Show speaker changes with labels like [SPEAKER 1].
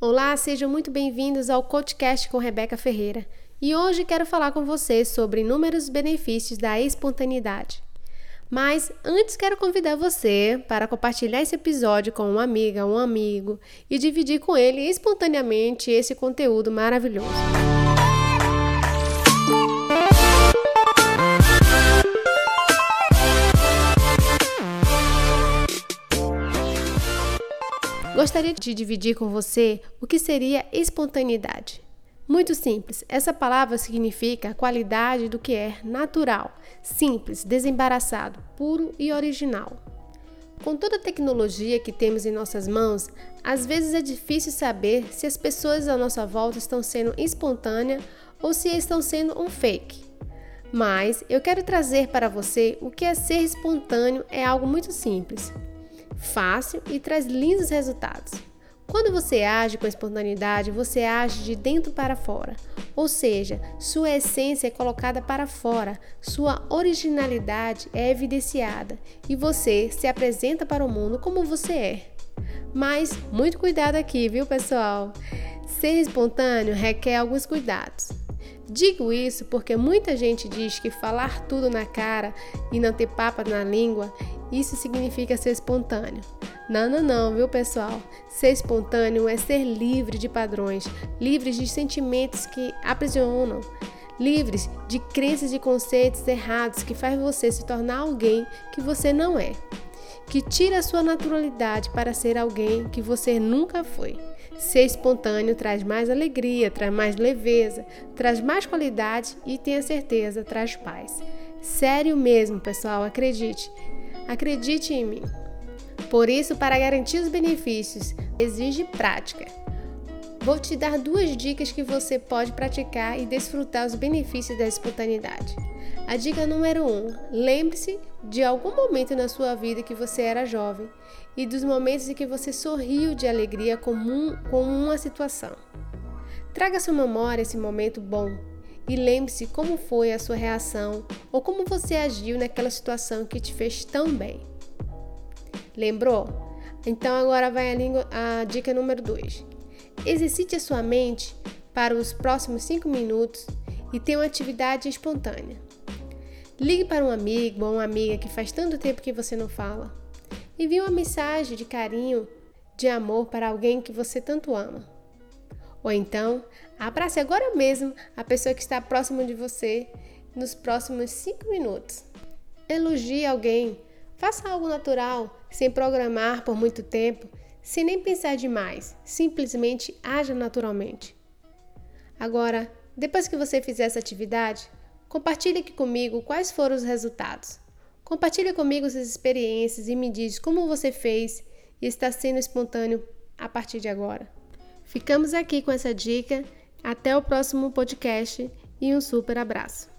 [SPEAKER 1] Olá, sejam muito bem-vindos ao podcast com Rebeca Ferreira. E hoje quero falar com vocês sobre inúmeros benefícios da espontaneidade. Mas antes quero convidar você para compartilhar esse episódio com uma amiga, um amigo e dividir com ele espontaneamente esse conteúdo maravilhoso. Gostaria de dividir com você o que seria espontaneidade. Muito simples, essa palavra significa a qualidade do que é natural, simples, desembaraçado, puro e original. Com toda a tecnologia que temos em nossas mãos, às vezes é difícil saber se as pessoas à nossa volta estão sendo espontâneas ou se estão sendo um fake. Mas eu quero trazer para você o que é ser espontâneo é algo muito simples fácil e traz lindos resultados. Quando você age com espontaneidade, você age de dentro para fora, ou seja, sua essência é colocada para fora, sua originalidade é evidenciada e você se apresenta para o mundo como você é. Mas muito cuidado aqui, viu, pessoal? Ser espontâneo requer alguns cuidados. Digo isso porque muita gente diz que falar tudo na cara e não ter papas na língua, isso significa ser espontâneo. Não, não, não, viu pessoal? Ser espontâneo é ser livre de padrões, livres de sentimentos que aprisionam, livres de crenças e conceitos errados que faz você se tornar alguém que você não é que tira a sua naturalidade para ser alguém que você nunca foi. Ser espontâneo traz mais alegria, traz mais leveza, traz mais qualidade e tenha certeza, traz paz. Sério mesmo, pessoal, acredite. Acredite em mim. Por isso, para garantir os benefícios, exige prática. Vou te dar duas dicas que você pode praticar e desfrutar os benefícios da espontaneidade. A dica número 1: um, lembre-se de algum momento na sua vida que você era jovem e dos momentos em que você sorriu de alegria com, um, com uma situação. Traga à sua memória esse momento bom e lembre-se como foi a sua reação ou como você agiu naquela situação que te fez tão bem. Lembrou? Então agora vai a, língua, a dica número 2. Exercite a sua mente para os próximos 5 minutos e tenha uma atividade espontânea. Ligue para um amigo ou uma amiga que faz tanto tempo que você não fala. Envie uma mensagem de carinho, de amor para alguém que você tanto ama. Ou então, abrace agora mesmo a pessoa que está próxima de você nos próximos 5 minutos. Elogie alguém, faça algo natural, sem programar por muito tempo, sem nem pensar demais, simplesmente haja naturalmente. Agora, depois que você fizer essa atividade, Compartilhe aqui comigo quais foram os resultados. Compartilhe comigo suas experiências e me diz como você fez e está sendo espontâneo a partir de agora. Ficamos aqui com essa dica. Até o próximo podcast e um super abraço.